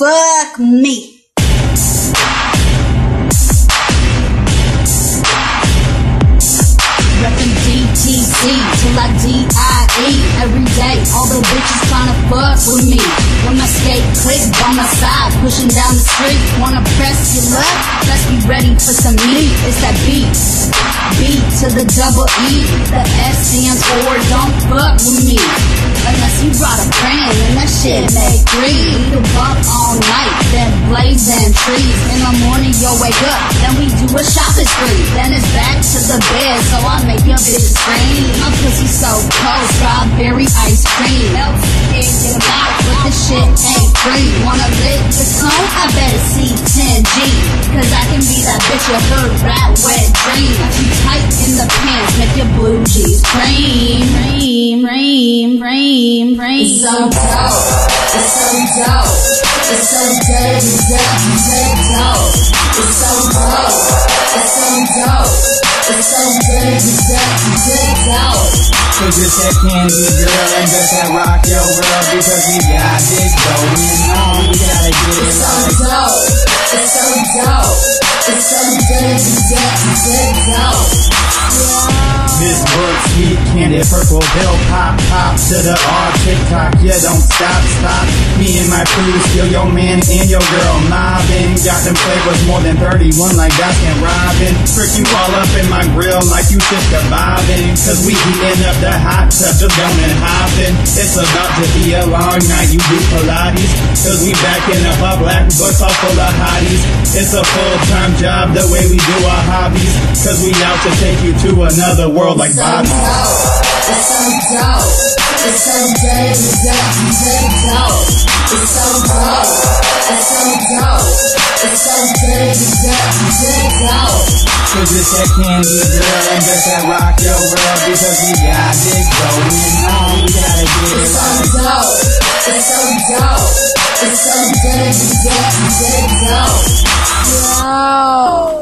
Fuck me. DTC till I D-I-E every day. All the bitches tryna fuck with me. When my skate click by my side, pushing down the street. Wanna press your luck? Let's be ready for some meat. It's that beat. B to the double E. The S stands for don't fuck with me. Unless you brought a friend and that shit three. We the bump all night, then blazing trees. In the morning you'll wake up, then we do a shopping spree. Then it's back to the bed, so I make your bitch scream. My pussy so cold, strawberry ice cream. Can't get them out, but this shit ain't free. Wanna lick the song? I better see 10G. Cause I can be that bitch you heard rap wet dream. Got you tight in the pants, make your blue jeans cream. Cream, cream, cream, cream. It's so dope. It's so dope. It's so dirty, dirty, dirty dope. It's so dope. It's so dope. It's so dirty, dirty, dirty dope. Cause it's that candy girl and just that rock your world because we got this going on. We gotta get it It's so dope. It's so dope. It's so dirty, dirty, dirty dope. This work sweet candy purple pill pop pop to the R TikTok. Yeah, don't stop stop. Me and my crew steal your man and your girl Got them flavors more than 31 like Baskin Robin. Trick you all up in my grill like you just bobbing. Cause we heating up the hot tub, just going hopping. It's about to be a long night. You do Pilates. Cause we backing up our black bus all full of hotties. It's a full time job the way we do our hobbies. Cause we out to take you to another world like Bobby. It's so dope. It's so dirty dope. It's so dirty, dirty, dirty dope. Cause it's candy girl and just that rock your world because we got this going on. We gotta get it It's so right. dope. It's so dope. It's so dirty, dirty, dirty dope. Yo.